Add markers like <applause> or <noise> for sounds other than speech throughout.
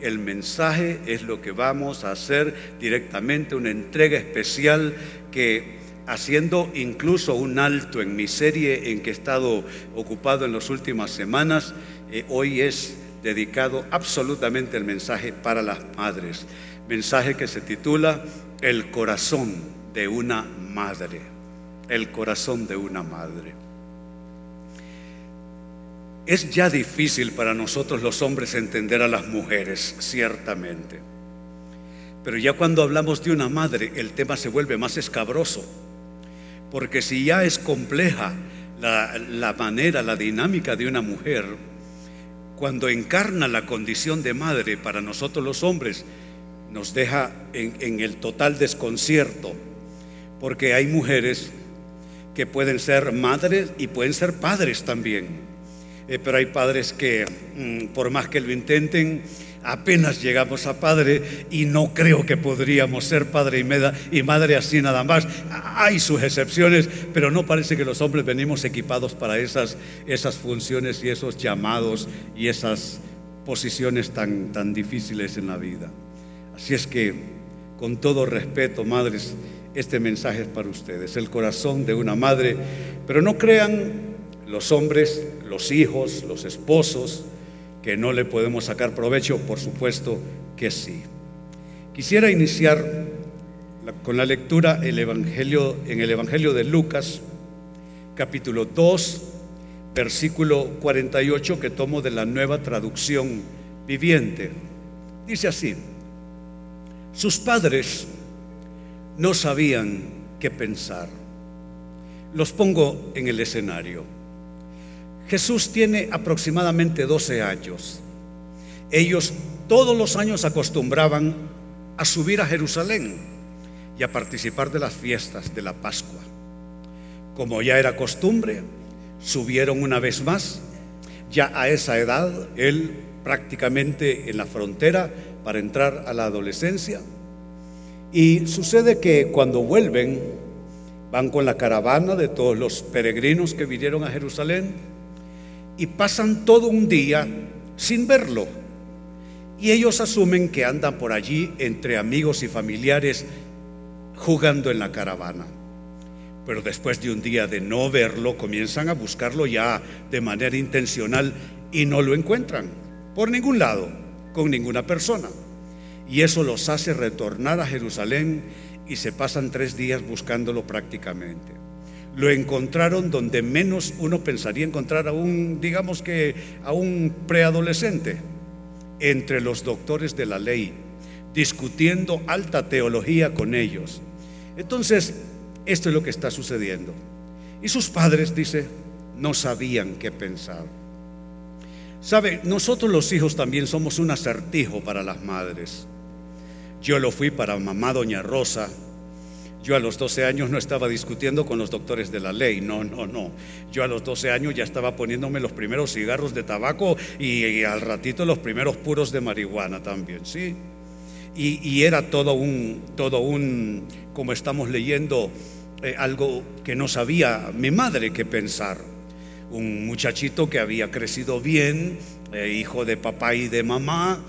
el mensaje es lo que vamos a hacer directamente, una entrega especial que haciendo incluso un alto en mi serie en que he estado ocupado en las últimas semanas, eh, hoy es dedicado absolutamente el mensaje para las madres. Mensaje que se titula El corazón de una madre. El corazón de una madre. Es ya difícil para nosotros los hombres entender a las mujeres, ciertamente. Pero ya cuando hablamos de una madre, el tema se vuelve más escabroso. Porque si ya es compleja la, manera, la dinámica de una mujer, cuando encarna la condición de madre para nosotros los hombres, nos deja en, el total desconcierto. Porque hay mujeres que pueden ser madres y pueden ser padres también. Eh, pero hay padres que, mm, por más que lo intenten, apenas llegamos a padre y no creo que podríamos ser padre y, madre así nada más. Hay sus excepciones, pero no parece que los hombres venimos equipados para esas, esas funciones y esos llamados y esas posiciones tan, tan difíciles en la vida. Así es que, con todo respeto, madres, este mensaje es para ustedes, el corazón de una madre, pero no crean los hombres, los hijos, los esposos, que no le podemos sacar provecho, por supuesto que sí. Quisiera iniciar con la lectura el evangelio, en el Evangelio de Lucas, capítulo 2, versículo 48, que tomo de la nueva traducción viviente. Dice así, sus padres no sabían qué pensar. Los pongo en el escenario. Jesús tiene aproximadamente 12 años. Ellos todos los años acostumbraban a subir a Jerusalén y a participar de las fiestas de la Pascua. Como ya era costumbre, subieron una vez más. Ya a esa edad, él prácticamente en la frontera para entrar a la adolescencia. Y sucede que cuando vuelven, van con la caravana de todos los peregrinos que vinieron a Jerusalén y pasan todo un día sin verlo. Y ellos asumen que andan por allí entre amigos y familiares jugando en la caravana. Pero después de un día de no verlo, comienzan a buscarlo ya de manera intencional y no lo encuentran por ningún lado, con ninguna persona. Y eso los hace retornar a Jerusalén y se pasan tres días buscándolo prácticamente lo encontraron donde menos uno pensaría encontrar a un, digamos que, a un preadolescente, entre los doctores de la ley, discutiendo alta teología con ellos. Entonces, esto es lo que está sucediendo. Y sus padres, dice, no sabían qué pensar. Sabe, nosotros los hijos también somos un acertijo para las madres. Yo lo fui para mamá Doña Rosa, yo a los 12 años no estaba discutiendo con los doctores de la ley, no, no, no. Yo a los 12 años ya estaba poniéndome los primeros cigarros de tabaco y, al ratito los primeros puros de marihuana también, ¿sí? Y, era todo un, todo un, como estamos leyendo, eh, algo que no sabía mi madre qué pensar. Un muchachito que había crecido bien, eh, hijo de papá y de mamá,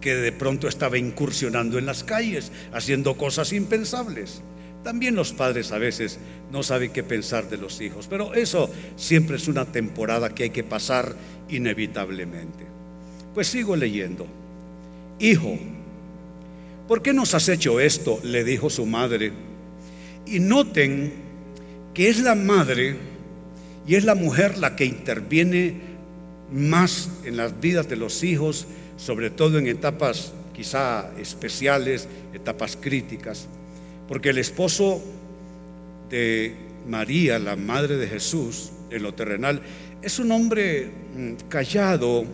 que de pronto estaba incursionando en las calles, haciendo cosas impensables. También los padres a veces no saben qué pensar de los hijos, pero eso siempre es una temporada que hay que pasar inevitablemente. Pues sigo leyendo. Hijo, ¿por qué nos has hecho esto? le dijo su madre. Y noten que es la madre y es la mujer la que interviene más en las vidas de los hijos, sobre todo en etapas quizá especiales, etapas críticas. Porque el esposo de María, la madre de Jesús, en lo terrenal, es un hombre mm, callado,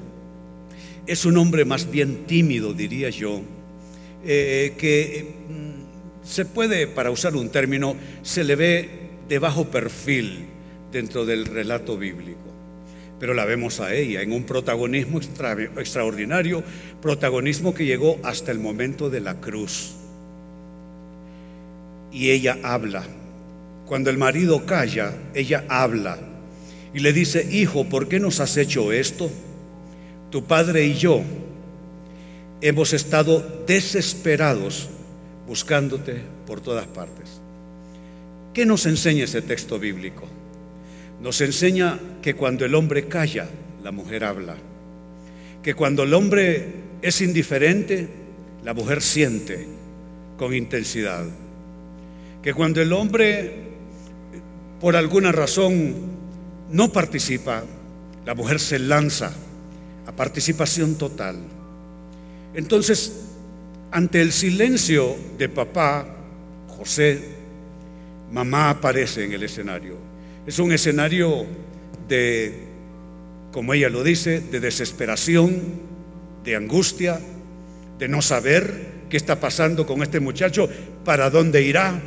es un hombre más bien tímido, diría yo. eh, que mm, se puede, para usar un término, se le ve de bajo perfil dentro del relato bíblico. Pero la vemos a ella en un protagonismo extraordinario, protagonismo que llegó hasta el momento de la cruz. Y ella habla. Cuando el marido calla, ella habla y le dice, hijo, ¿por qué nos has hecho esto? Tu padre y yo hemos estado desesperados buscándote por todas partes. ¿Qué nos enseña ese texto bíblico? Nos enseña que cuando el hombre calla, la mujer habla. Que cuando el hombre es indiferente, la mujer siente con intensidad. Que cuando el hombre, por alguna razón, no participa, la mujer se lanza a participación total. Entonces, ante el silencio de papá, José, mamá aparece en el escenario. Es un escenario de, como ella lo dice, de desesperación, de angustia, de no saber qué está pasando con este muchacho, para dónde irá.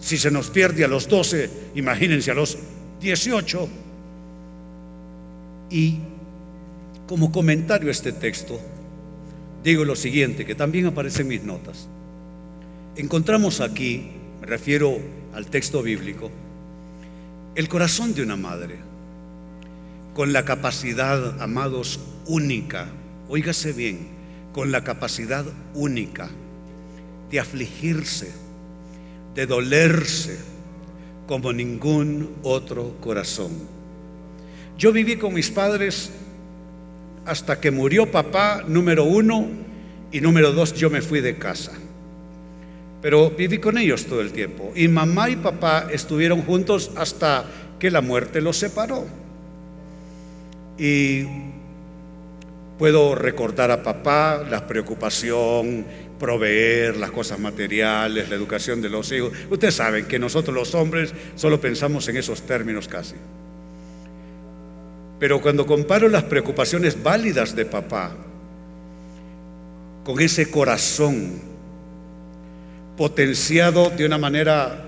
Si se nos pierde a los 12, imagínense a los 18. Y como comentario a este texto, digo lo siguiente, que también aparece en mis notas. Encontramos aquí, me refiero al texto bíblico, el corazón de una madre, con la capacidad, amados, única, oígase bien, con la capacidad única de afligirse, de dolerse como ningún otro corazón. Yo viví con mis padres hasta que murió papá, número uno, y número dos, yo me fui de casa. Pero viví con ellos todo el tiempo. Y mamá y papá estuvieron juntos hasta que la muerte los separó. Y puedo recordar a papá la preocupación, proveer las cosas materiales, la educación de los hijos. Ustedes saben que nosotros los hombres solo pensamos en esos términos casi. Pero cuando comparo las preocupaciones válidas de papá con ese corazón potenciado de una manera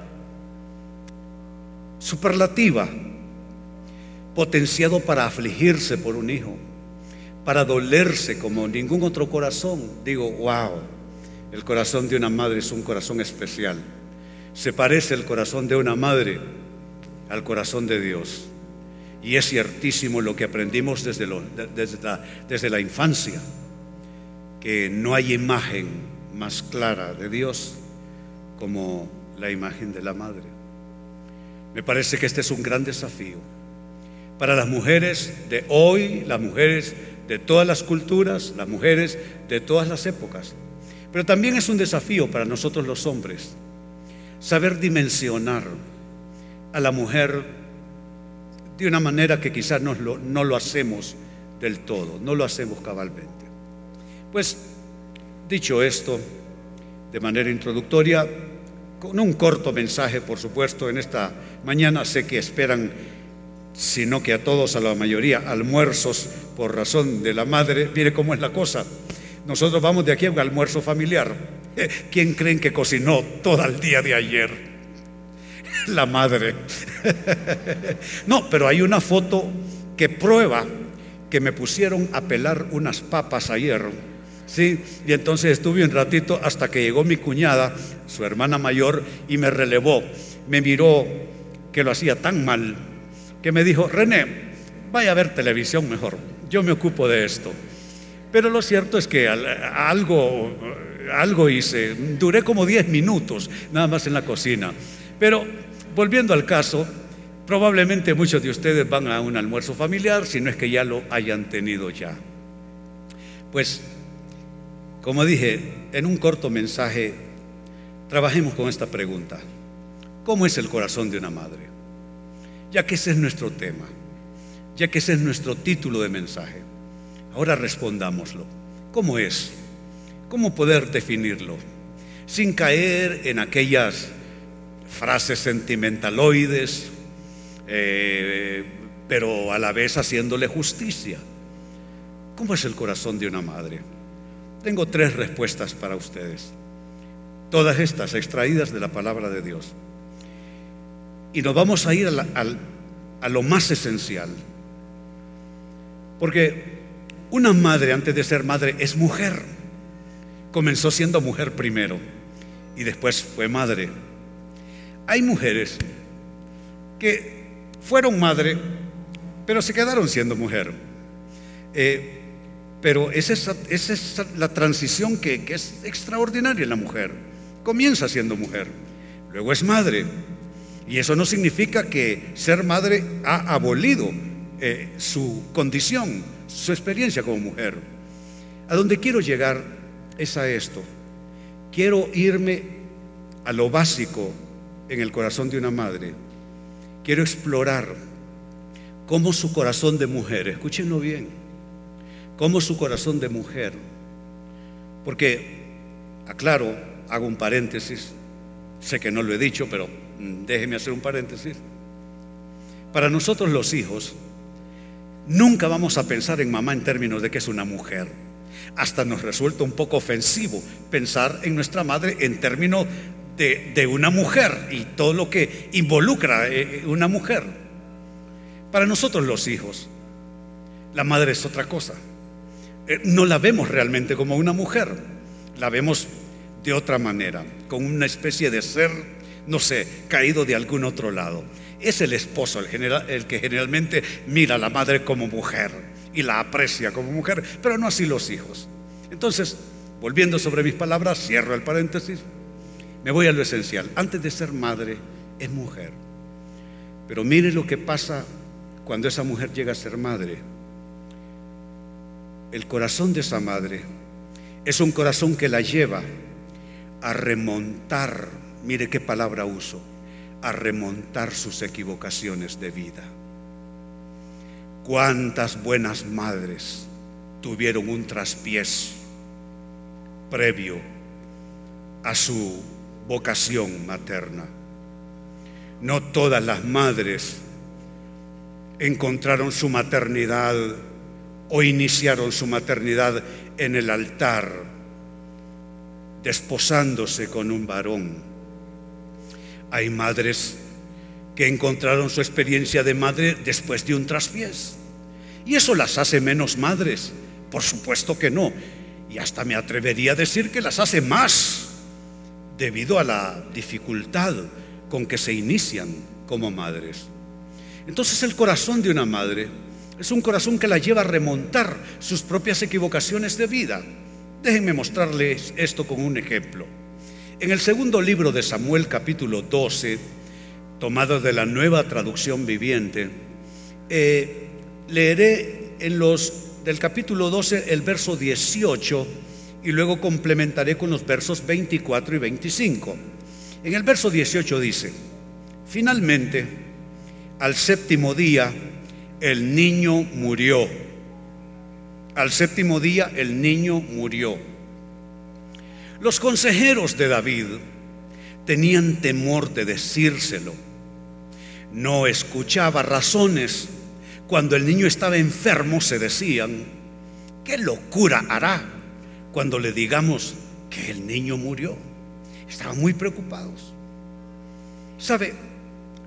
superlativa, potenciado para afligirse por un hijo, para dolerse como ningún otro corazón. Digo, wow, el corazón de una madre es un corazón especial. Se parece el corazón de una madre al corazón de Dios. Y es ciertísimo lo que aprendimos desde, desde la infancia, que no hay imagen más clara de Dios como la imagen de la madre. Me parece que este es un gran desafío para las mujeres de hoy, las mujeres de todas las culturas, las mujeres de todas las épocas. Pero también es un desafío para nosotros los hombres saber dimensionar a la mujer de una manera que quizás no lo, hacemos del todo, no lo hacemos cabalmente. Pues dicho esto, de manera introductoria, con un corto mensaje, por supuesto, en esta mañana. Sé que esperan, si no que a todos, a la mayoría, almuerzos por razón de la madre. Mire cómo es la cosa. Nosotros vamos de aquí a un almuerzo familiar. ¿Quién creen que cocinó todo el día de ayer? La madre. No, pero hay una foto que prueba que me pusieron a pelar unas papas ayer Sí, y entonces estuve un ratito hasta que llegó mi cuñada, su hermana mayor, y me relevó. Me miró que lo hacía tan mal que me dijo, René, vaya a ver televisión mejor, yo me ocupo de esto. Pero lo cierto es que algo, algo hice, duré como 10 minutos nada más en la cocina. Pero volviendo al caso, probablemente muchos de ustedes van a un almuerzo familiar, si no es que ya lo hayan tenido ya. Pues como dije, en un corto mensaje, trabajemos con esta pregunta. ¿Cómo es el corazón de una madre? Ya que ese es nuestro tema, ya que ese es nuestro título de mensaje. Ahora respondámoslo. ¿Cómo es? ¿Cómo poder definirlo? Sin caer en aquellas frases sentimentaloides, eh, pero a la vez haciéndole justicia. ¿Cómo es el corazón de una madre? Tengo tres respuestas para ustedes. Todas estas extraídas de la palabra de Dios. Y nos vamos a ir a, lo más esencial. Porque una madre antes de ser madre es mujer. Comenzó siendo mujer primero y después fue madre. Hay mujeres que fueron madre, pero se quedaron siendo mujer. Eh, pero es esa, es la transición que, es extraordinaria en la mujer. Comienza siendo mujer, luego es madre. Y eso no significa que ser madre ha abolido eh, su condición, su experiencia como mujer. A donde quiero llegar es a esto. Quiero irme a lo básico en el corazón de una madre. Quiero explorar cómo su corazón de mujer, escúchenlo bien, cómo su corazón de mujer, porque, aclaro, hago un paréntesis, sé que no lo he dicho, pero mm, déjeme hacer un paréntesis. Para nosotros los hijos, nunca vamos a pensar en mamá en términos de que es una mujer. Hasta nos resulta un poco ofensivo pensar en nuestra madre en términos de, una mujer y todo lo que involucra eh, una mujer. Para nosotros los hijos, la madre es otra cosa. Eh, no la vemos realmente como una mujer, la vemos de otra manera, como una especie de ser, no sé, caído de algún otro lado. Es el esposo el, que generalmente mira a la madre como mujer y la aprecia como mujer, pero no así los hijos. Entonces, volviendo sobre mis palabras, cierro el paréntesis. Me voy a lo esencial. Antes de ser madre, es mujer. Pero mire lo que pasa cuando esa mujer llega a ser madre. El corazón de esa madre es un corazón que la lleva a remontar, mire qué palabra uso, a remontar sus equivocaciones de vida. ¿Cuántas buenas madres tuvieron un traspiés previo a su vocación materna. No todas las madres encontraron su maternidad o iniciaron su maternidad en el altar, desposándose con un varón. Hay madres que encontraron su experiencia de madre después de un traspiés. ¿Y eso las hace menos madres? Por supuesto que no. Y hasta me atrevería a decir que las hace más debido a la dificultad con que se inician como madres. Entonces el corazón de una madre es un corazón que la lleva a remontar sus propias equivocaciones de vida. Déjenme mostrarles esto con un ejemplo. En el segundo libro de Samuel capítulo 12, tomado de la nueva traducción viviente, eh, leeré en los del capítulo 12 el verso 18 y luego complementaré con los versos 24 y 25. En el verso 18 dice, finalmente, al séptimo día, el niño murió. Al séptimo día, el niño murió. Los consejeros de David tenían temor de decírselo. No escuchaba razones. Cuando el niño estaba enfermo se decían, ¿qué locura hará? cuando le digamos que el niño murió. Estaban muy preocupados. ¿Sabe?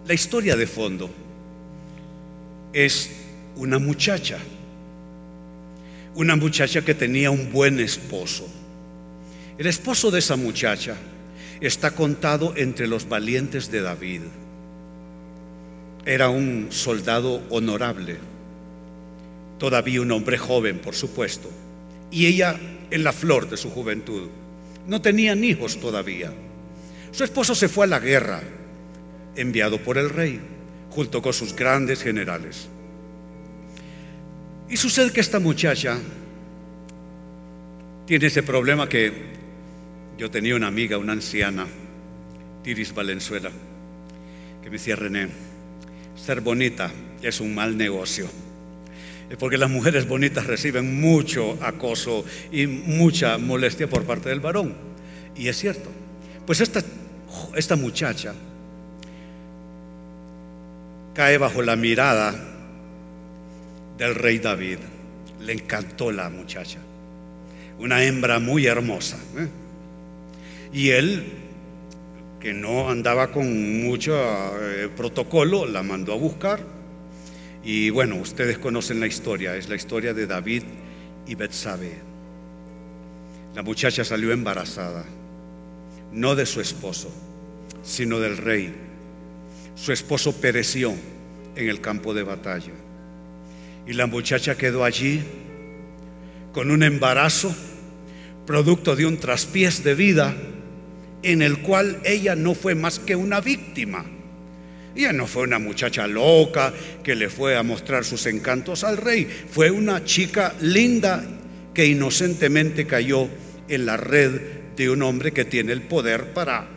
La historia de fondo es una muchacha, una muchacha que tenía un buen esposo. El esposo de esa muchacha está contado entre los valientes de David. Era un soldado honorable, todavía un hombre joven, por supuesto, y ella en la flor de su juventud. No tenían hijos todavía. Su esposo se fue a la guerra, enviado por el rey, junto con sus grandes generales. Y sucede que esta muchacha tiene ese problema que yo tenía una amiga, una anciana, Tiris Valenzuela, que me decía, René, ser bonita es un mal negocio porque las mujeres bonitas reciben mucho acoso y mucha molestia por parte del varón. Y es cierto. Pues esta, esta muchacha cae bajo la mirada del rey David. Le encantó la muchacha. Una hembra muy hermosa. ¿eh? Y él, que no andaba con mucho eh, protocolo, la mandó a buscar. Y bueno, ustedes conocen la historia, es la historia de David y Betsabe. La muchacha salió embarazada, no de su esposo, sino del rey. Su esposo pereció en el campo de batalla. Y la muchacha quedó allí con un embarazo, producto de un traspiés de vida en el cual ella no fue más que una víctima. Ella no fue una muchacha loca que le fue a mostrar sus encantos al rey. Fue una chica linda que inocentemente cayó en la red de un hombre que tiene el poder para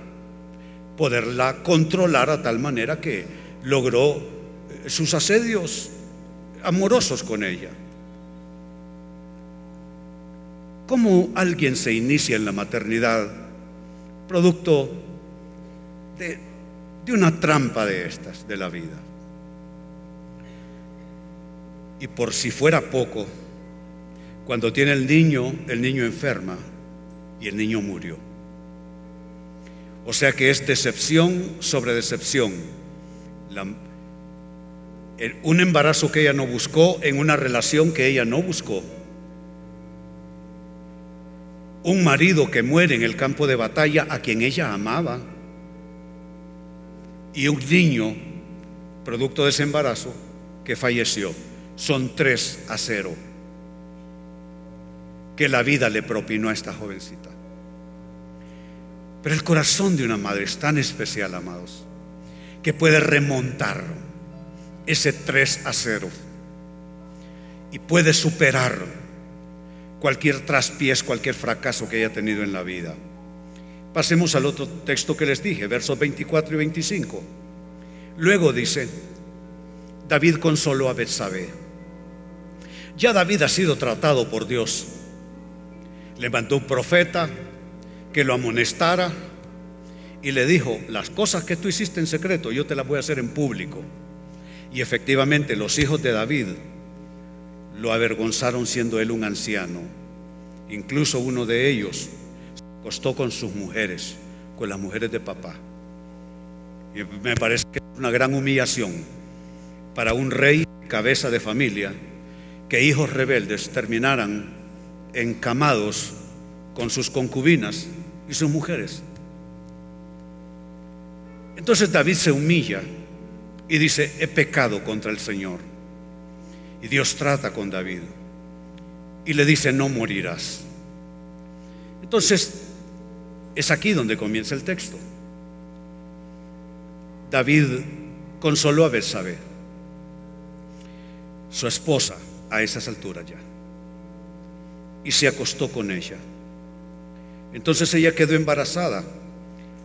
poderla controlar a tal manera que logró eh, sus asedios amorosos con ella. ¿Cómo alguien se inicia en la maternidad producto de, una trampa de estas, de la vida? Y por si fuera poco, cuando tiene el niño, el niño enferma y el niño murió. O sea que es decepción sobre decepción. un embarazo que ella no buscó en una relación que ella no buscó. Un marido que muere en el campo de batalla a quien ella amaba. Y un niño, producto de ese embarazo, que falleció. Son tres a cero que la vida le propinó a esta jovencita. Pero el corazón de una madre es tan especial, amados, que puede remontar ese 3 a 0 y puede superar cualquier traspiés, cualquier fracaso que haya tenido en la vida. Pasemos al otro texto que les dije, versos 24 y 25. Luego dice, David consoló a Betsabé. Ya David ha sido tratado por Dios. Le mandó un profeta, que lo amonestara y le dijo, las cosas que tú hiciste en secreto, yo te las voy a hacer en público. Y efectivamente los hijos de David lo avergonzaron siendo él un anciano. Incluso uno de ellos se acostó con sus mujeres, con las mujeres de papá. Y me parece que es una gran humillación para un rey cabeza de familia que hijos rebeldes terminaran encamados con sus concubinas y sus mujeres. Entonces David se humilla y dice, he pecado contra el Señor. Y Dios trata con David y le dice, no morirás. Entonces, es aquí donde comienza el texto. David consoló a Betsabé, su esposa, a esas alturas ya, y se acostó con ella. Entonces ella quedó embarazada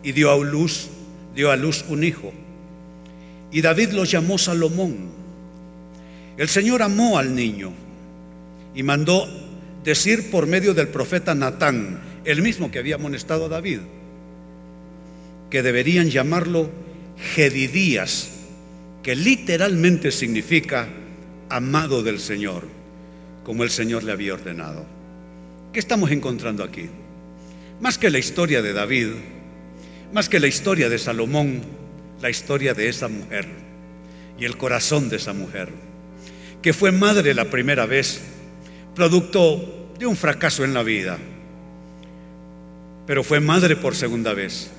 y dio a luz, dio a luz un hijo. Y David lo llamó Salomón. El Señor amó al niño y mandó decir por medio del profeta Natán, el mismo que había amonestado a David, que deberían llamarlo Gedidías, que literalmente significa amado del Señor, como el Señor le había ordenado. ¿Qué estamos encontrando aquí? Más que la historia de David, más que la historia de Salomón, la historia de esa mujer y el corazón de esa mujer, que fue madre la primera vez, producto de un fracaso en la vida, pero fue madre por segunda vez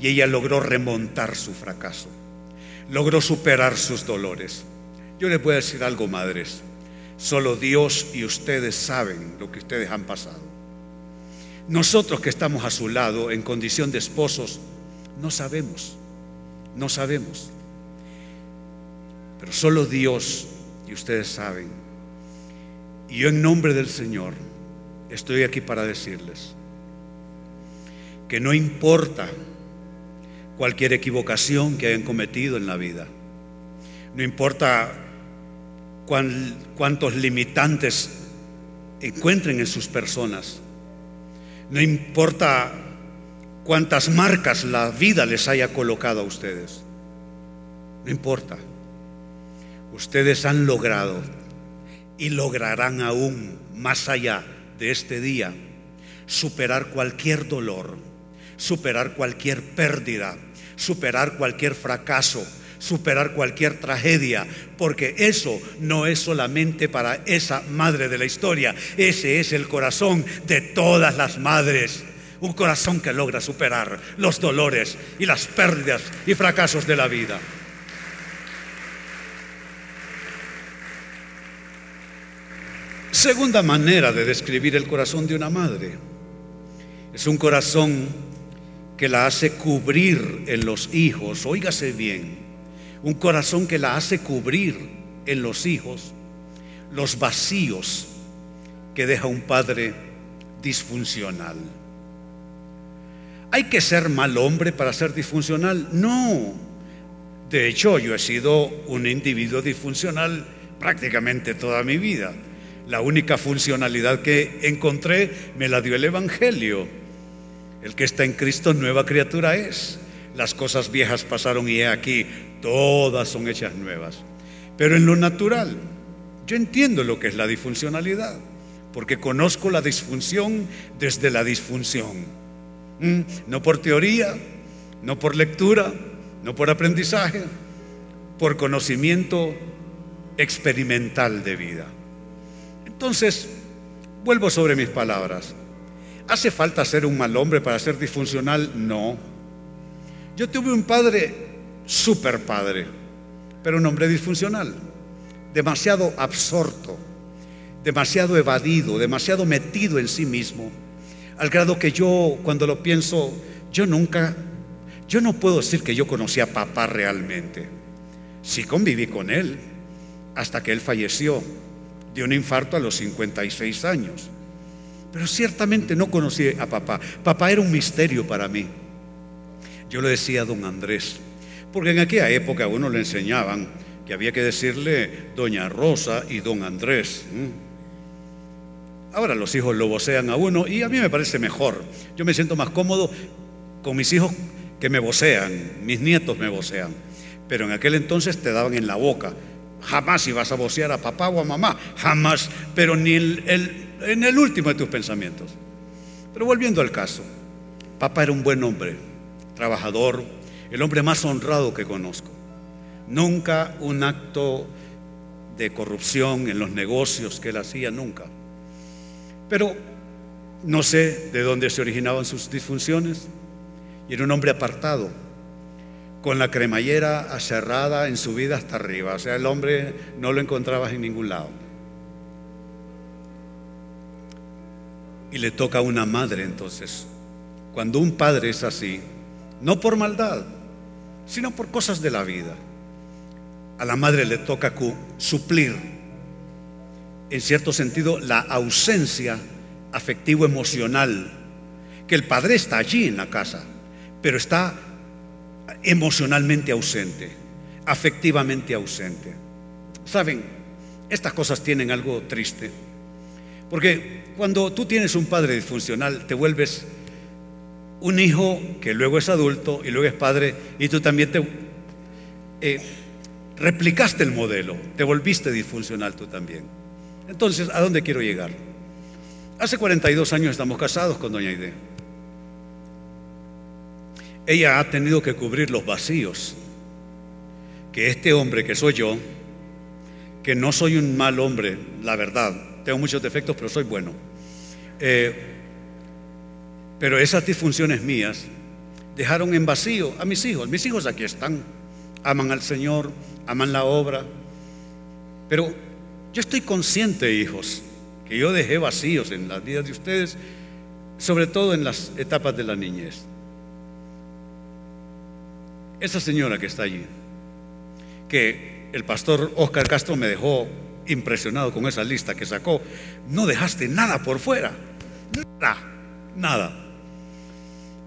y ella logró remontar su fracaso, logró superar sus dolores. Yo les voy a decir algo, madres, solo Dios y ustedes saben lo que ustedes han pasado. Nosotros que estamos a su lado en condición de esposos, no sabemos, no sabemos. Pero solo Dios y ustedes saben. Y yo en nombre del Señor estoy aquí para decirles que no importa cualquier equivocación que hayan cometido en la vida, no importa cuántos limitantes encuentren en sus personas, no importa cuántas marcas la vida les haya colocado a ustedes. No importa. Ustedes han logrado y lograrán aún más allá de este día superar cualquier dolor, superar cualquier pérdida, superar cualquier fracaso, superar cualquier tragedia, porque eso no es solamente para esa madre de la historia, ese es el corazón de todas las madres. Un corazón que logra superar los dolores y las pérdidas y fracasos de la vida. Segunda manera de describir el corazón de una madre. Es un corazón que la hace cubrir en los hijos, óigase bien, un corazón que la hace cubrir en los hijos los vacíos que deja un padre disfuncional. ¿Hay que ser mal hombre para ser disfuncional? No. De hecho, yo he sido un individuo disfuncional prácticamente toda mi vida. La única funcionalidad que encontré me la dio el Evangelio. El que está en Cristo nueva criatura es. Las cosas viejas pasaron y he aquí, todas son hechas nuevas. Pero en lo natural, yo entiendo lo que es la disfuncionalidad, porque conozco la disfunción desde la disfunción. ¿Mm? No por teoría, no por lectura, no por aprendizaje, por conocimiento experimental de vida. Entonces, vuelvo sobre mis palabras. ¿Hace falta ser un mal hombre para ser disfuncional? No. Yo tuve un padre, super padre, pero un hombre disfuncional, demasiado absorto, demasiado evadido, demasiado metido en sí mismo, al grado que yo, cuando lo pienso, yo nunca, yo no puedo decir que yo conocí a papá realmente. Sí conviví con él hasta que él falleció de un infarto a los 56 años. Pero ciertamente no conocí a papá. Papá era un misterio para mí. Yo le decía a don Andrés, porque en aquella época a uno le enseñaban que había que decirle doña Rosa y don Andrés. Ahora los hijos lo vocean a uno y a mí me parece mejor. Yo me siento más cómodo con mis hijos que me vocean, mis nietos me vocean. Pero en aquel entonces te daban en la boca. Jamás ibas a vocear a papá o a mamá, jamás, pero ni el en el último de tus pensamientos. Pero volviendo al caso, papá era un buen hombre, trabajador, el hombre más honrado que conozco. Nunca un acto de corrupción en los negocios que él hacía, nunca. Pero no sé de dónde se originaban sus disfunciones. Y era un hombre apartado, con la cremallera aserrada en su vida hasta arriba. O sea, el hombre no lo encontrabas en ningún lado. y le toca a una madre entonces. Cuando un padre es así, no por maldad, sino por cosas de la vida, a la madre le toca suplir, en cierto sentido, la ausencia afectivo-emocional, que el padre está allí en la casa, pero está emocionalmente ausente, afectivamente ausente. Saben, estas cosas tienen algo triste, porque cuando tú tienes un padre disfuncional, te vuelves un hijo que luego es adulto y luego es padre y tú también te eh, replicaste el modelo, te volviste disfuncional tú también. Entonces, ¿a dónde quiero llegar? Hace 42 años estamos casados con doña Aide. Ella ha tenido que cubrir los vacíos que este hombre que soy yo, que no soy un mal hombre, la verdad, tengo muchos defectos, pero soy bueno. Eh, pero esas disfunciones mías dejaron en vacío a mis hijos. Mis hijos aquí están, aman al Señor, aman la obra. Pero yo estoy consciente, hijos, que yo dejé vacíos en las vidas de ustedes, sobre todo en las etapas de la niñez. Esa señora que está allí, que el pastor Oscar Castro me dejó impresionado con esa lista que sacó. No dejaste nada por fuera. Nada, nada.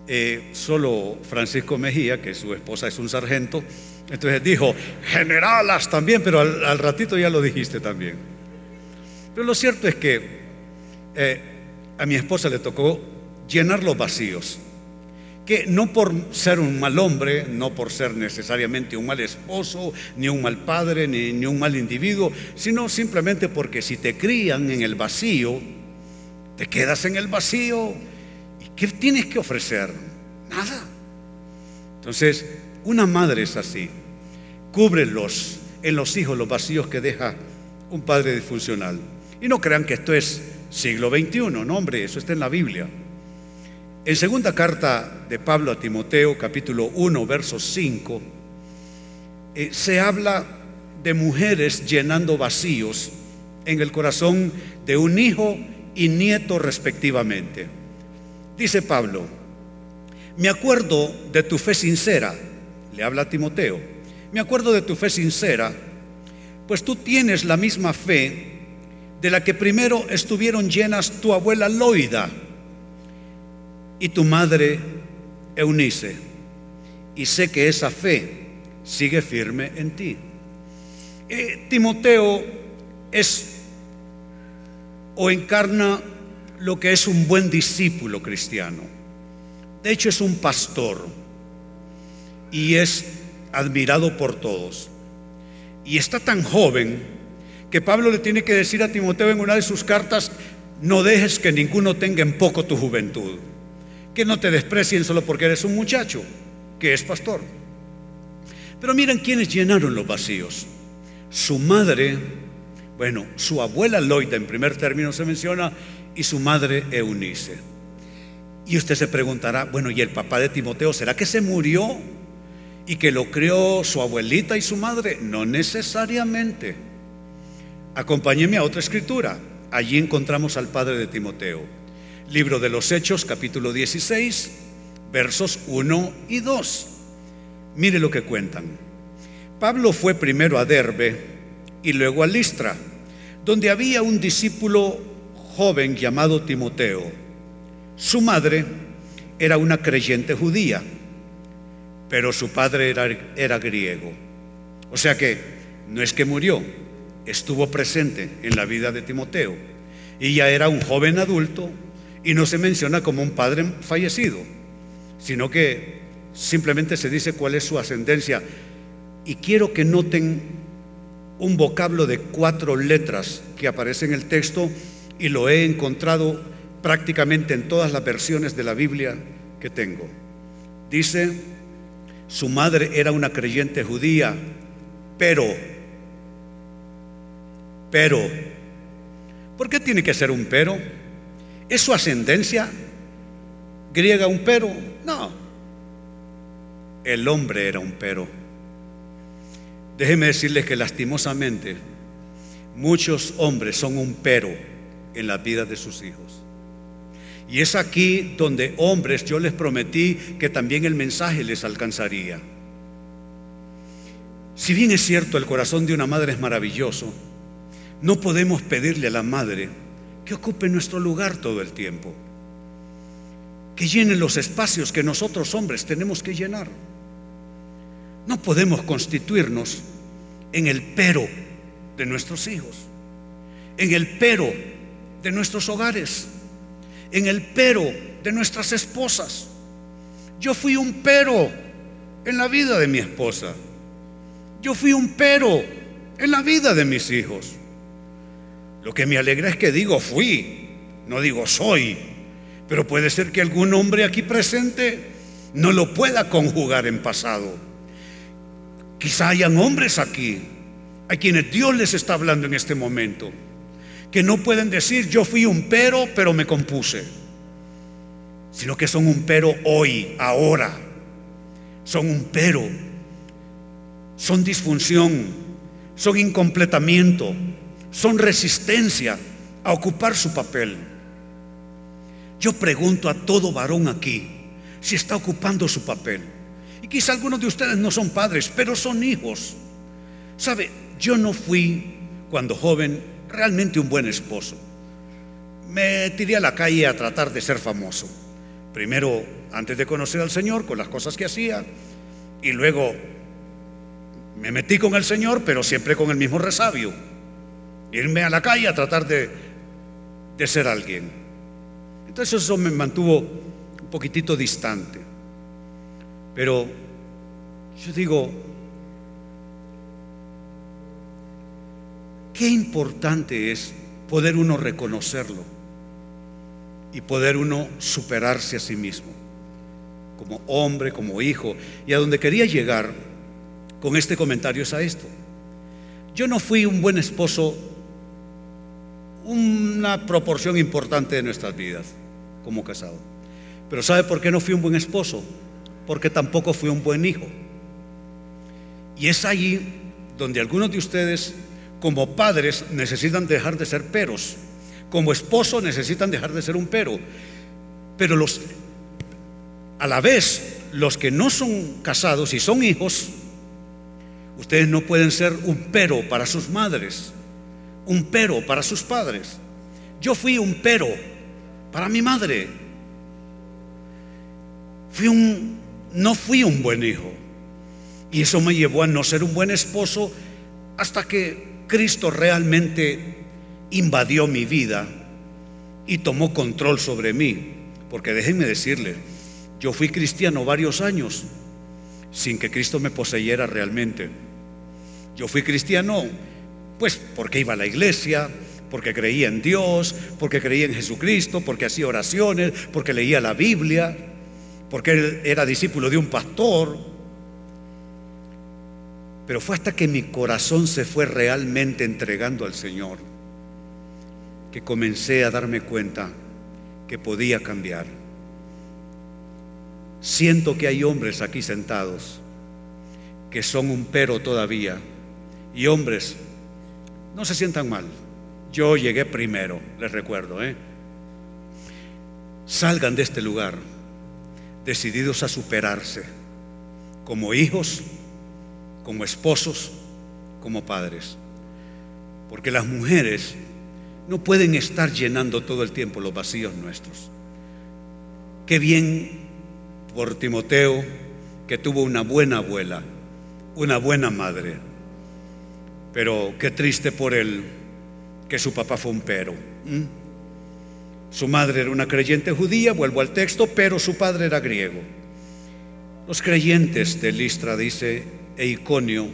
Eh, solo Francisco Mejía, que su esposa es un sargento, entonces dijo, generalas también, pero al, ratito ya lo dijiste también. Pero lo cierto es que eh, a mi esposa le tocó llenar los vacíos que no por ser un mal hombre, no por ser necesariamente un mal esposo, ni un mal padre, ni, un mal individuo, sino simplemente porque si te crían en el vacío, te quedas en el vacío. ¿Y qué tienes que ofrecer? Nada. Entonces, una madre es así. Cubre los, en los hijos los vacíos que deja un padre disfuncional. Y no crean que esto es siglo XXI, no hombre, eso está en la Biblia. En segunda carta de Pablo a Timoteo, capítulo 1, verso 5, eh, se habla de mujeres llenando vacíos en el corazón de un hijo y nieto respectivamente. Dice Pablo, me acuerdo de tu fe sincera, le habla a Timoteo, me acuerdo de tu fe sincera, pues tú tienes la misma fe de la que primero estuvieron llenas tu abuela Loida y tu madre Eunice. Y sé que esa fe sigue firme en ti. Eh, Timoteo es o encarna lo que es un buen discípulo cristiano. De hecho es un pastor y es admirado por todos. Y está tan joven que Pablo le tiene que decir a Timoteo en una de sus cartas, no dejes que ninguno tenga en poco tu juventud que no te desprecien solo porque eres un muchacho, que es pastor. Pero miren quiénes llenaron los vacíos. Su madre, bueno, su abuela Loida en primer término se menciona, y su madre Eunice. Y usted se preguntará, bueno, ¿y el papá de Timoteo será que se murió y que lo crió su abuelita y su madre? No necesariamente. Acompáñeme a otra escritura. Allí encontramos al padre de Timoteo. Libro de los Hechos, capítulo 16, versos 1 y 2. Mire lo que cuentan. Pablo fue primero a Derbe y luego a Listra, donde había un discípulo joven llamado Timoteo. Su madre era una creyente judía, pero su padre era, era griego. O sea que no es que murió, estuvo presente en la vida de Timoteo. Y ya era un joven adulto y no se menciona como un padre fallecido, sino que simplemente se dice cuál es su ascendencia. Y quiero que noten un vocablo de cuatro letras que aparece en el texto y lo he encontrado prácticamente en todas las versiones de la Biblia que tengo. Dice, su madre era una creyente judía, pero, pero, ¿por qué tiene que ser un pero? ¿Es su ascendencia griega un pero? No. El hombre era un pero. Déjeme decirles que lastimosamente muchos hombres son un pero en la vida de sus hijos. Y es aquí donde hombres yo les prometí que también el mensaje les alcanzaría. Si bien es cierto el corazón de una madre es maravilloso, no podemos pedirle a la madre que ocupe nuestro lugar todo el tiempo, que llene los espacios que nosotros hombres tenemos que llenar. No podemos constituirnos en el pero de nuestros hijos, en el pero de nuestros hogares, en el pero de nuestras esposas. Yo fui un pero en la vida de mi esposa. Yo fui un pero en la vida de mis hijos. Lo que me alegra es que digo fui, no digo soy. Pero puede ser que algún hombre aquí presente no lo pueda conjugar en pasado. Quizá hayan hombres aquí, a quienes Dios les está hablando en este momento, que no pueden decir yo fui un pero, pero me compuse, sino que son un pero hoy, ahora. Son un pero, son disfunción, son incompletamiento, son resistencia a ocupar su papel. Yo pregunto a todo varón aquí si está ocupando su papel. Y quizá algunos de ustedes no son padres, pero son hijos. ¿Sabe? Yo no fui cuando joven realmente un buen esposo. Me tiré a la calle a tratar de ser famoso. Primero, antes de conocer al Señor, con las cosas que hacía, y luego me metí con el Señor, pero siempre con el mismo resabio irme a la calle a tratar de, de ser alguien. Entonces eso me mantuvo un poquitito distante. Pero yo digo, qué importante es poder uno reconocerlo y poder uno superarse a sí mismo. como hombre, como hijo. Y a donde quería llegar con este comentario es a esto. Yo no fui un buen esposo una proporción importante de nuestras vidas como casado. Pero ¿sabe por qué no fui un buen esposo? Porque tampoco fui un buen hijo. Y es allí donde algunos de ustedes como padres necesitan dejar de ser peros. Como esposo necesitan dejar de ser un pero. Pero los a la vez los que no son casados y son hijos, ustedes no pueden ser un pero para sus madres, un pero para sus padres. Yo fui un pero para mi madre. Fui un no fui un buen hijo. Y eso me llevó a no ser un buen esposo hasta que Cristo realmente invadió mi vida y tomó control sobre mí. Porque déjenme decirle, yo fui cristiano varios años sin que Cristo me poseyera realmente. Yo fui cristiano pues porque iba a la iglesia, porque creía en Dios, porque creía en Jesucristo, porque hacía oraciones, porque leía la Biblia, porque él era discípulo de un pastor. Pero fue hasta que mi corazón se fue realmente entregando al Señor que comencé a darme cuenta que podía cambiar. Siento que hay hombres aquí sentados que son un pero todavía. Y hombres, no se sientan mal. Yo llegué primero, les recuerdo. ¿eh? Salgan de este lugar decididos a superarse como hijos, como esposos, como padres. Porque las mujeres no pueden estar llenando todo el tiempo los vacíos nuestros. Qué bien por Timoteo, que tuvo una buena abuela, una buena madre. Pero qué triste por él que su papá fue un pero. Su madre era una creyente judía, vuelvo al texto, pero su padre era griego. Los creyentes de Listra, dice, e Iconio,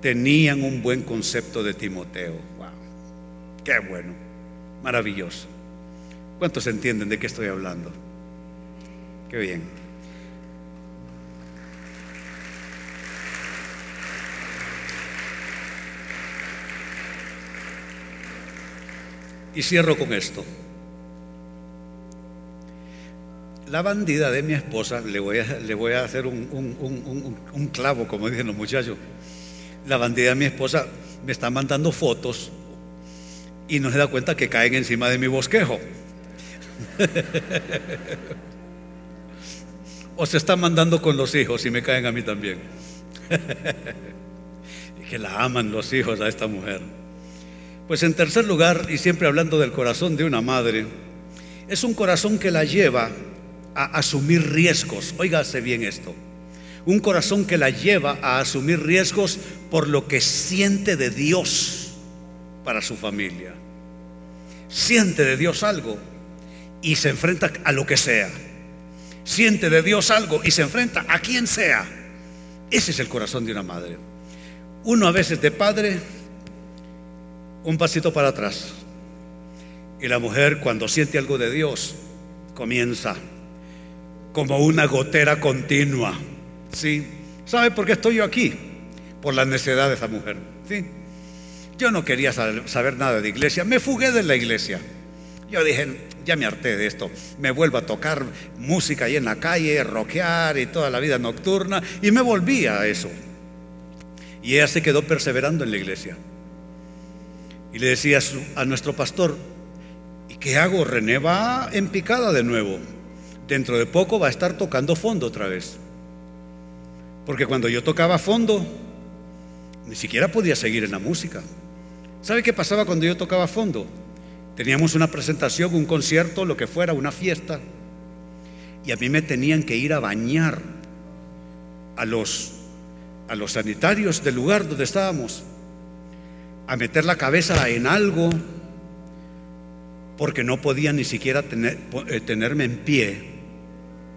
tenían un buen concepto de Timoteo. ¡Wow! ¡Qué bueno! Maravilloso. ¿Cuántos entienden de qué estoy hablando? Qué bien. Y cierro con esto. La bandida de mi esposa, le voy a, le voy a hacer un, un, clavo, como dicen los muchachos. La bandida de mi esposa me está mandando fotos y no se da cuenta que caen encima de mi bosquejo. <laughs> o se está mandando con los hijos y me caen a mí también. <laughs> que la aman los hijos a esta mujer. Pues en tercer lugar, y siempre hablando del corazón de una madre, es un corazón que la lleva a asumir riesgos. Óigase bien esto. Un corazón que la lleva a asumir riesgos por lo que siente de Dios para su familia. Siente de Dios algo y se enfrenta a lo que sea. Siente de Dios algo y se enfrenta a quien sea. Ese es el corazón de una madre. Uno a veces de padre un pasito para atrás. Y la mujer cuando siente algo de Dios comienza como una gotera continua. ¿Sí? ¿Sabe por qué estoy yo aquí? Por la necesidad de esa mujer. ¿Sí? Yo no quería saber, nada de iglesia, me fugué de la iglesia. Yo dije, ya me harté de esto, me vuelvo a tocar música ahí en la calle, rockear y toda la vida nocturna, y me volví a eso. Y ella se quedó perseverando en la iglesia. Y le decía a, nuestro pastor, ¿y qué hago? René va en picada de nuevo. Dentro de poco va a estar tocando fondo otra vez. Porque cuando yo tocaba fondo, ni siquiera podía seguir en la música. ¿Sabe qué pasaba cuando yo tocaba fondo? Teníamos una presentación, un concierto, lo que fuera, una fiesta. Y a mí me tenían que ir a bañar a los, a los sanitarios del lugar donde estábamos a meter la cabeza en algo porque no podía ni siquiera eh, tenerme en pie,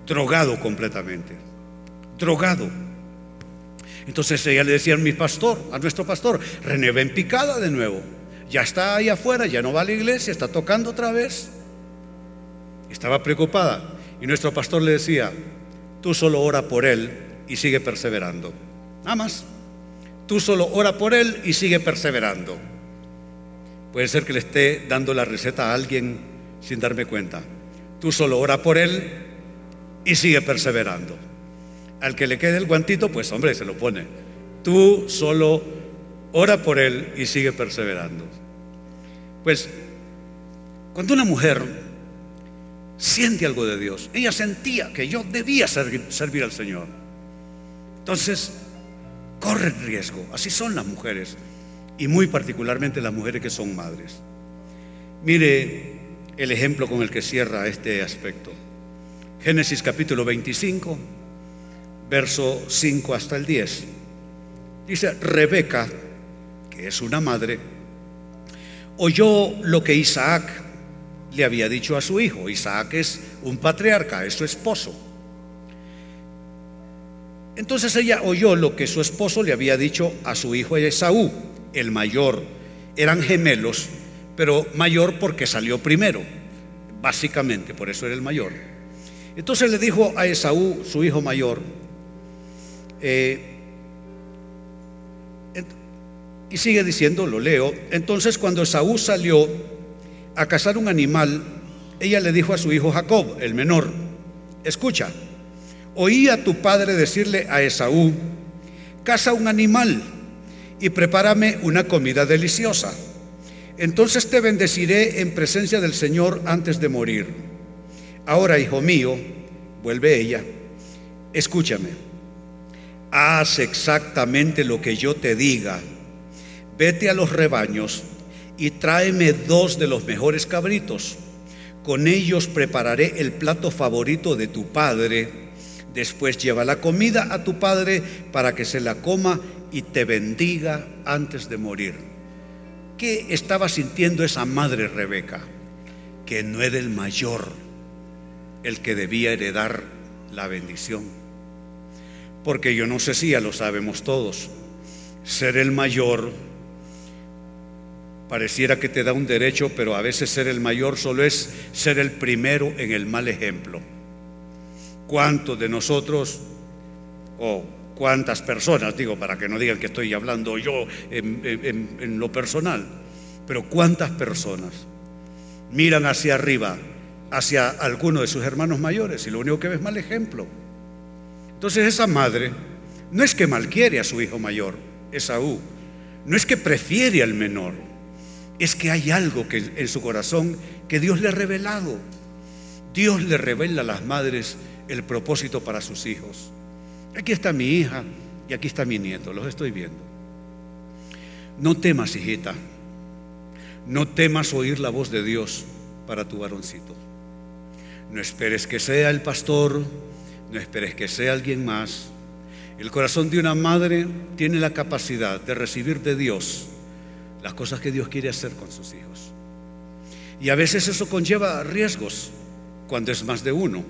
drogado completamente, drogado. Entonces ella le decía a mi pastor, a nuestro pastor, René ven picada de nuevo, ya está ahí afuera, ya no va a la iglesia, está tocando otra vez. Estaba preocupada y nuestro pastor le decía, tú solo ora por él y sigue perseverando. Nada más. Tú solo ora por él y sigue perseverando. Puede ser que le esté dando la receta a alguien sin darme cuenta. Tú solo ora por él y sigue perseverando. Al que le quede el guantito, pues hombre, se lo pone. Tú solo ora por él y sigue perseverando. Pues cuando una mujer siente algo de Dios, ella sentía que yo debía servir, al Señor. Entonces, corre el riesgo. Así son las mujeres y muy particularmente las mujeres que son madres. Mire el ejemplo con el que cierra este aspecto. Génesis capítulo 25, verso 5 hasta el 10. Dice, Rebeca, que es una madre, oyó lo que Isaac le había dicho a su hijo. Isaac es un patriarca, es su esposo. Entonces ella oyó lo que su esposo le había dicho a su hijo Esaú, el mayor. Eran gemelos, pero mayor porque salió primero, básicamente, por eso era el mayor. Entonces le dijo a Esaú, su hijo mayor, eh, y sigue diciendo, lo leo, entonces cuando Esaú salió a cazar un animal, ella le dijo a su hijo Jacob, el menor, escucha, oí a tu padre decirle a Esaú, caza un animal y prepárame una comida deliciosa. Entonces te bendeciré en presencia del Señor antes de morir. Ahora, hijo mío, vuelve ella, escúchame, haz exactamente lo que yo te diga vete a los rebaños y tráeme dos de los mejores cabritos. Con ellos prepararé el plato favorito de tu padre. Después lleva la comida a tu padre para que se la coma y te bendiga antes de morir. ¿Qué estaba sintiendo esa madre Rebeca? Que no era el mayor el que debía heredar la bendición. Porque yo no sé si ya lo sabemos todos. Ser el mayor Pareciera que te da un derecho, pero a veces ser el mayor solo es ser el primero en el mal ejemplo. ¿Cuántos de nosotros, o cuántas personas, digo, para que no digan que estoy hablando yo en, lo personal, pero cuántas personas miran hacia arriba, hacia alguno de sus hermanos mayores y lo único que ve es mal ejemplo? Entonces esa madre no es que malquiere a su hijo mayor, Esaú, no es que prefiere al menor, es que hay algo que en su corazón que Dios le ha revelado. Dios le revela a las madres el propósito para sus hijos. Aquí está mi hija y aquí está mi nieto, los estoy viendo. No temas, hijita. No temas oír la voz de Dios para tu varoncito. No esperes que sea el pastor, no esperes que sea alguien más. El corazón de una madre tiene la capacidad de recibir de Dios las cosas que Dios quiere hacer con sus hijos. Y a veces eso conlleva riesgos, cuando es más de uno,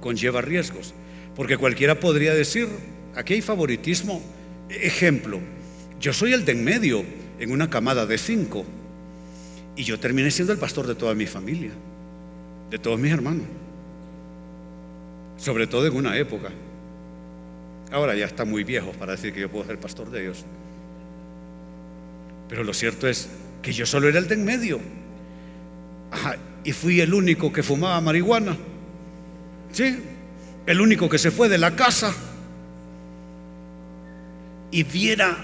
conlleva riesgos. Porque cualquiera podría decir, aquí hay favoritismo. Ejemplo, yo soy el de en medio en una camada de cinco y yo terminé siendo el pastor de toda mi familia, de todos mis hermanos, sobre todo en una época. Ahora ya están muy viejos para decir que yo puedo ser pastor de ellos. Pero lo cierto es que yo solo era el de en medio. y fui el único que fumaba marihuana. ¿Sí? El único que se fue de la casa. Y viera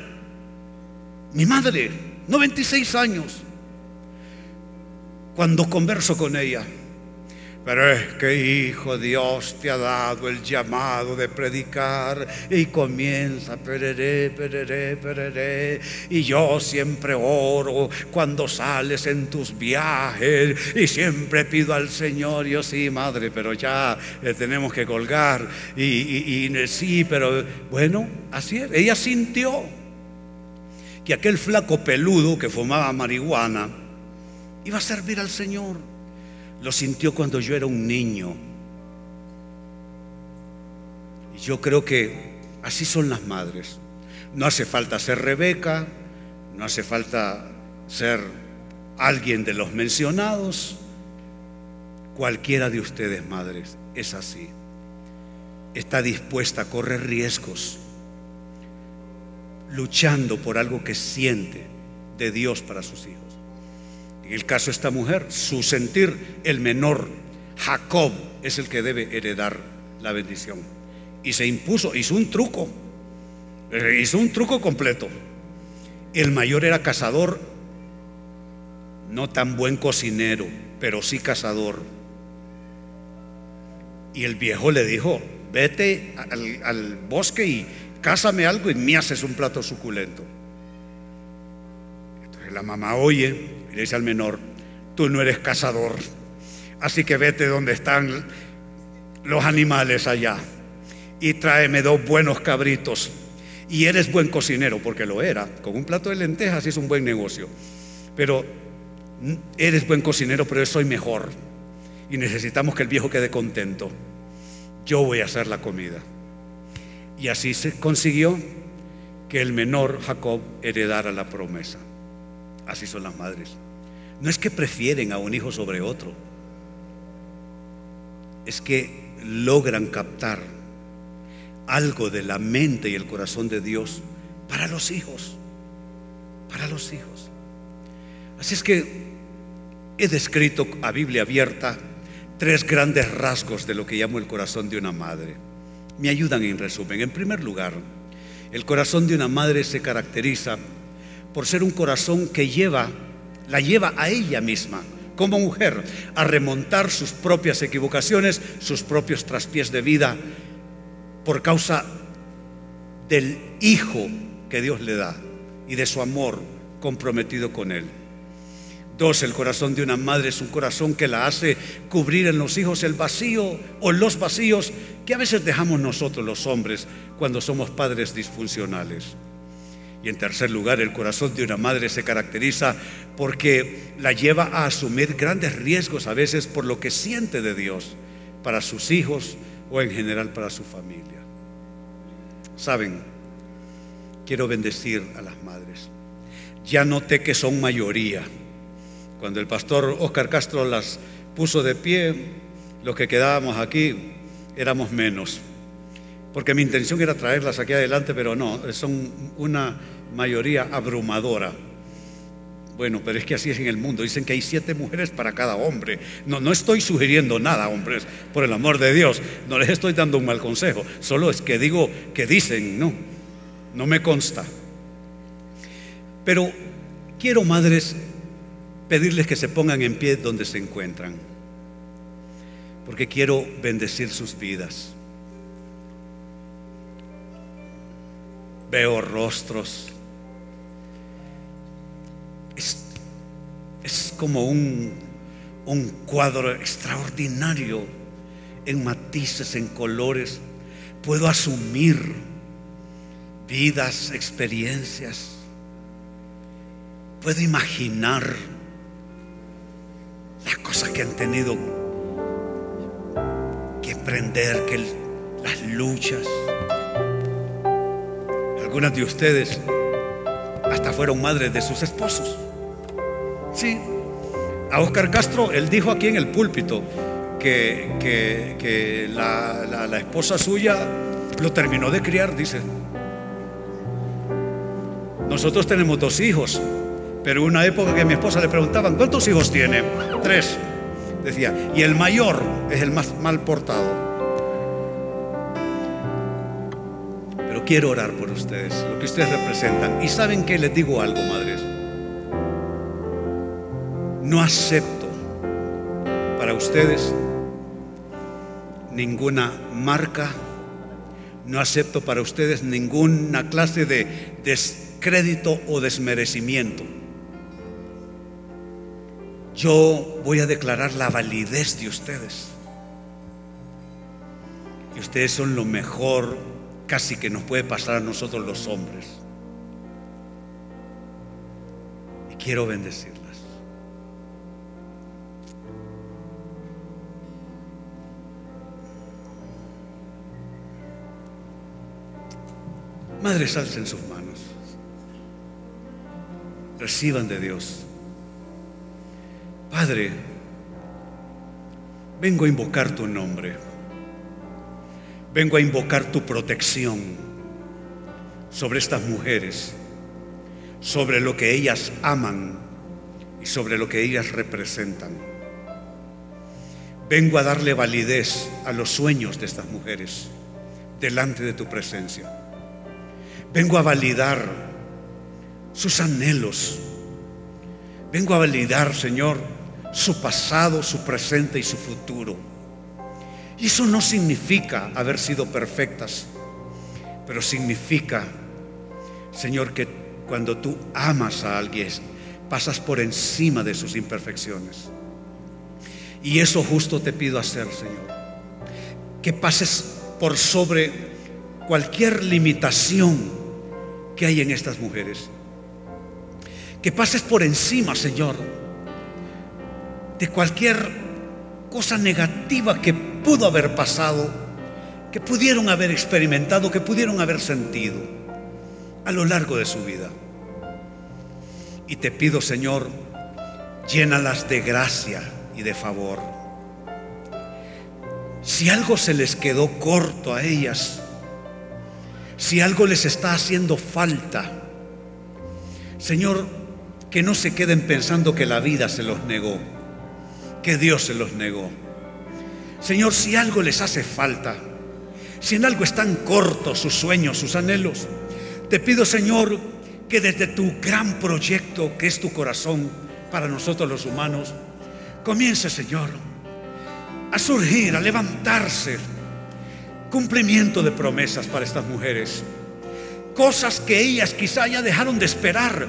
mi madre, 96 años, cuando converso con ella. Pero es que, hijo, Dios te ha dado el llamado de predicar y comienza, pereré, pereré, pereré. Y yo siempre oro cuando sales en tus viajes y siempre pido al Señor, yo sí, madre, pero ya le tenemos que colgar. Y, y sí, pero bueno, así es. Ella sintió que aquel flaco peludo que fumaba marihuana iba a servir al Señor. Lo sintió cuando yo era un niño. Y yo creo que así son las madres. No hace falta ser Rebeca, no hace falta ser alguien de los mencionados. Cualquiera de ustedes, madres, es así. está dispuesta a correr riesgos, luchando por algo que siente de Dios para sus hijos. El caso de esta mujer, su sentir, el menor, Jacob, es el que debe heredar la bendición. Y se impuso, hizo un truco, eh, hizo un truco completo. El mayor era cazador, no tan buen cocinero, pero sí cazador. Y el viejo le dijo, vete al, bosque y cásame algo y me haces un plato suculento. Entonces la mamá oye le dice al menor, tú no eres cazador, así que vete donde están los animales allá y tráeme dos buenos cabritos. Y eres buen cocinero, porque lo era. Con un plato de lentejas es un buen negocio. Pero eres buen cocinero, pero yo soy mejor. Y necesitamos que el viejo quede contento. Yo voy a hacer la comida. Y así se consiguió que el menor Jacob heredara la promesa. Así son las madres. No es que prefieren a un hijo sobre otro. Es que logran captar algo de la mente y el corazón de Dios para los hijos. Para los hijos. Así es que he descrito a Biblia abierta tres grandes rasgos de lo que llamo el corazón de una madre. Me ayudan en resumen. En primer lugar, el corazón de una madre se caracteriza por ser un corazón que lleva, la lleva a ella misma, como mujer, a remontar sus propias equivocaciones, sus propios traspiés de vida, por causa del hijo que Dios le da y de su amor comprometido con él. Dos, el corazón de una madre es un corazón que la hace cubrir en los hijos el vacío o los vacíos que a veces dejamos nosotros los hombres cuando somos padres disfuncionales. Y en tercer lugar, el corazón de una madre se caracteriza porque la lleva a asumir grandes riesgos a veces por lo que siente de Dios para sus hijos o en general para su familia. Saben, quiero bendecir a las madres. Ya noté que son mayoría cuando el pastor Oscar Castro las puso de pie, los que quedábamos aquí éramos menos. Porque mi intención era traerlas aquí adelante, pero no, son una mayoría abrumadora. Bueno, pero es que así es en el mundo. Dicen que hay siete mujeres para cada hombre. No, no estoy sugiriendo nada, hombres, por el amor de Dios. No les estoy dando un mal consejo. Solo es que digo que dicen, no, no me consta. Pero quiero, madres, pedirles que se pongan en pie donde se encuentran, porque quiero bendecir sus vidas. Veo rostros. Es, es como un, un cuadro extraordinario en matices, en colores. Puedo asumir vidas, experiencias. Puedo imaginar las cosas que han tenido que emprender, que las luchas. Algunas de ustedes hasta fueron madres de sus esposos. Sí. A Oscar Castro, él dijo aquí en el púlpito que, la, la esposa suya lo terminó de criar, dice. Nosotros tenemos dos hijos, pero una época que a mi esposa le preguntaban, ¿cuántos hijos tiene? Tres. Decía, y el mayor es el más mal portado. Quiero orar por ustedes, lo que ustedes representan. Y saben que les digo algo, madres. No acepto para ustedes ninguna marca, no acepto para ustedes ninguna clase de descrédito o desmerecimiento yo voy a declarar la validez de ustedes. Y ustedes son lo mejor casi que nos puede pasar a nosotros los hombres. Y quiero bendecirlas. Madres, alcen sus manos. Reciban de Dios Padre, vengo a invocar tu nombre. Vengo a invocar tu protección sobre estas mujeres, sobre lo que ellas aman y sobre lo que ellas representan. Vengo a darle validez a los sueños de estas mujeres delante de tu presencia. Vengo a validar sus anhelos. Vengo a validar, Señor, su pasado, su presente y su futuro. Y eso no significa haber sido perfectas, pero significa, Señor, que cuando tú amas a alguien, pasas por encima de sus imperfecciones. Y eso justo te pido hacer, Señor. Que pases por sobre cualquier limitación que hay en estas mujeres. Que pases por encima, Señor, de cualquier cosa negativa que pudo haber pasado, que pudieron haber experimentado, que pudieron haber sentido a lo largo de su vida. Y te pido, Señor, llénalas de gracia y de favor. Si algo se les quedó corto a ellas, si algo les está haciendo falta, Señor, que no se queden pensando que la vida se los negó, que Dios se los negó. Señor, si algo les hace falta, si en algo están cortos sus sueños, sus anhelos, te pido, Señor, que desde tu gran proyecto que es tu corazón para nosotros los humanos, comience, Señor, a surgir, a levantarse cumplimiento de promesas para estas mujeres. Cosas que ellas quizá ya dejaron de esperar,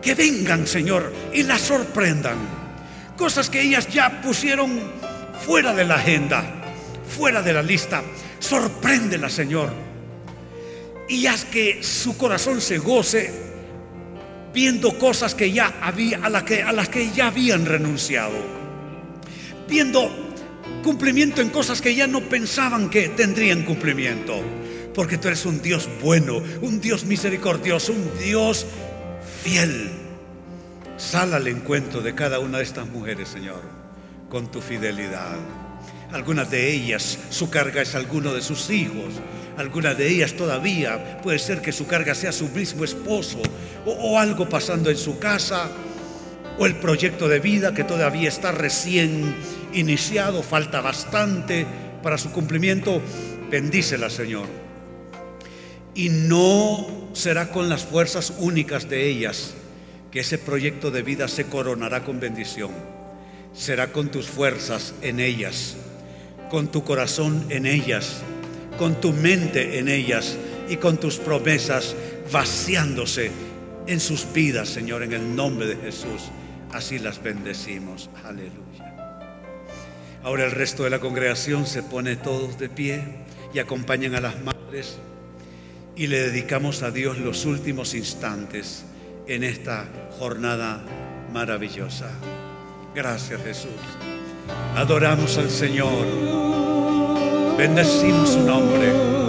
que vengan, Señor, y las sorprendan. Cosas que ellas ya pusieron fuera de la agenda, fuera de la lista. Sorpréndela, Señor. Y haz que su corazón se goce viendo cosas que ya había, a, que, a las que ya habían renunciado. Viendo cumplimiento en cosas que ya no pensaban que tendrían cumplimiento. Porque tú eres un Dios bueno, un Dios misericordioso, un Dios fiel. Sal al encuentro de cada una de estas mujeres, Señor, con tu fidelidad. Algunas de ellas, su carga es alguno de sus hijos. Algunas de ellas todavía puede ser que su carga sea su mismo esposo o, algo pasando en su casa o el proyecto de vida que todavía está recién iniciado, falta bastante para su cumplimiento. Bendícela, Señor. Y no será con las fuerzas únicas de ellas que ese proyecto de vida se coronará con bendición. Será con tus fuerzas en ellas, con tu corazón en ellas, con tu mente en ellas y con tus promesas vaciándose en sus vidas, Señor, en el nombre de Jesús. Así las bendecimos. Aleluya. Ahora el resto de la congregación se pone todos de pie y acompañan a las madres y le dedicamos a Dios los últimos instantes en esta jornada maravillosa. Gracias Jesús. Adoramos al Señor. Bendecimos su nombre.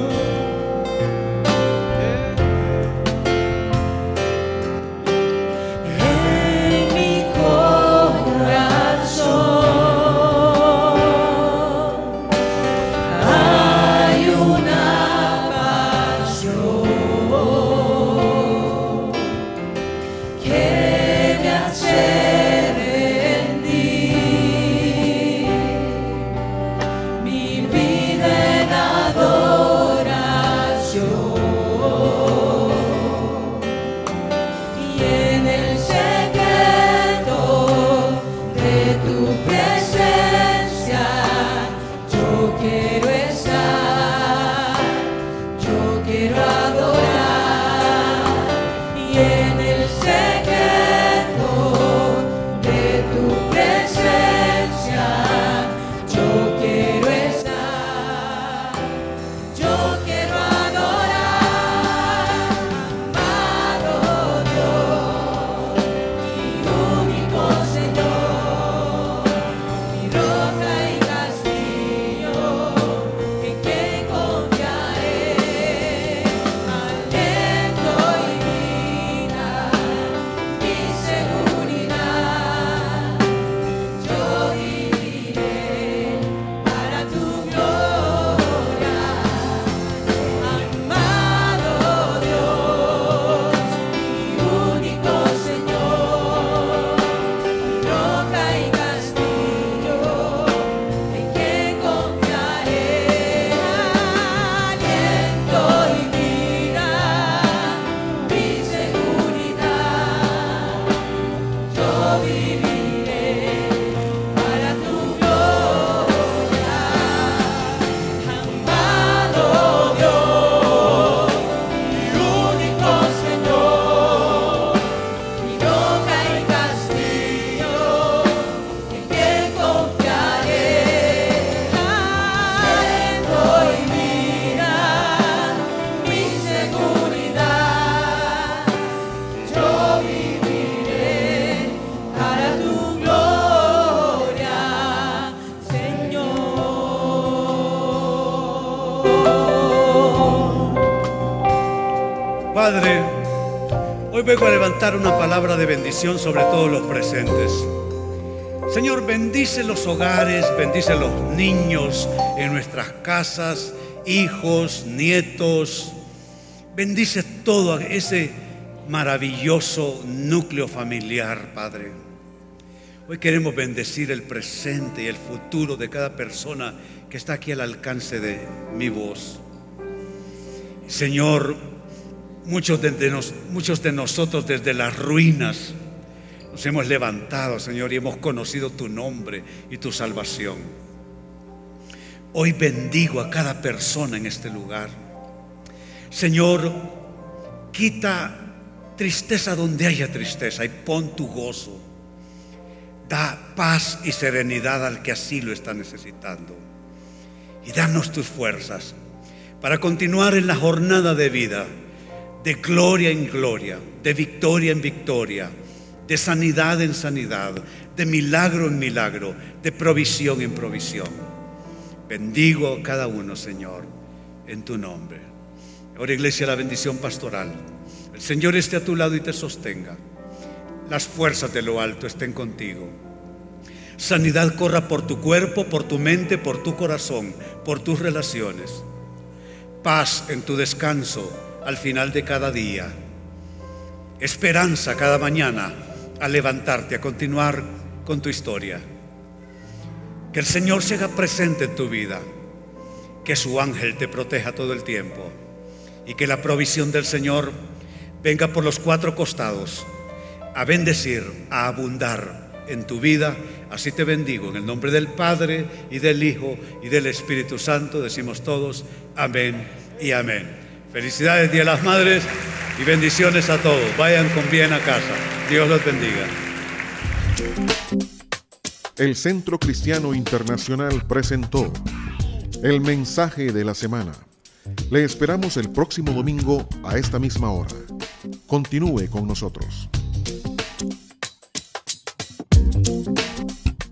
Una palabra de bendición sobre todos los presentes. Señor, bendice los hogares, bendice los niños en nuestras casas, hijos, nietos. Bendice todo ese maravilloso núcleo familiar, Padre. Hoy queremos bendecir el presente y el futuro de cada persona que está aquí al alcance de mi voz. Señor, muchos de, nosotros desde las ruinas nos hemos levantado, Señor, y hemos conocido tu nombre y tu salvación. Hoy bendigo a cada persona en este lugar. Señor, quita tristeza donde haya tristeza y pon tu gozo. Da paz y serenidad al que así lo está necesitando. Y danos tus fuerzas para continuar en la jornada de vida, de gloria en gloria, de victoria en victoria, de sanidad en sanidad, de milagro en milagro, de provisión en provisión. Bendigo a cada uno, Señor, en tu nombre. Ahora, iglesia, la bendición pastoral. El Señor esté a tu lado y te sostenga. Las fuerzas de lo alto estén contigo. Sanidad corra por tu cuerpo, por tu mente, por tu corazón, por tus relaciones paz en tu descanso al final de cada día, esperanza cada mañana al levantarte, a continuar con tu historia. Que el Señor se haga presente en tu vida, que su ángel te proteja todo el tiempo y que la provisión del Señor venga por los cuatro costados a bendecir, a abundar en tu vida. Así te bendigo en el nombre del Padre y del Hijo y del Espíritu Santo. Decimos todos, amén y amén. Felicidades Día de las Madres y bendiciones a todos. Vayan con bien a casa. Dios los bendiga. El Centro Cristiano Internacional presentó el mensaje de la semana. Le esperamos el próximo domingo a esta misma hora. Continúe con nosotros.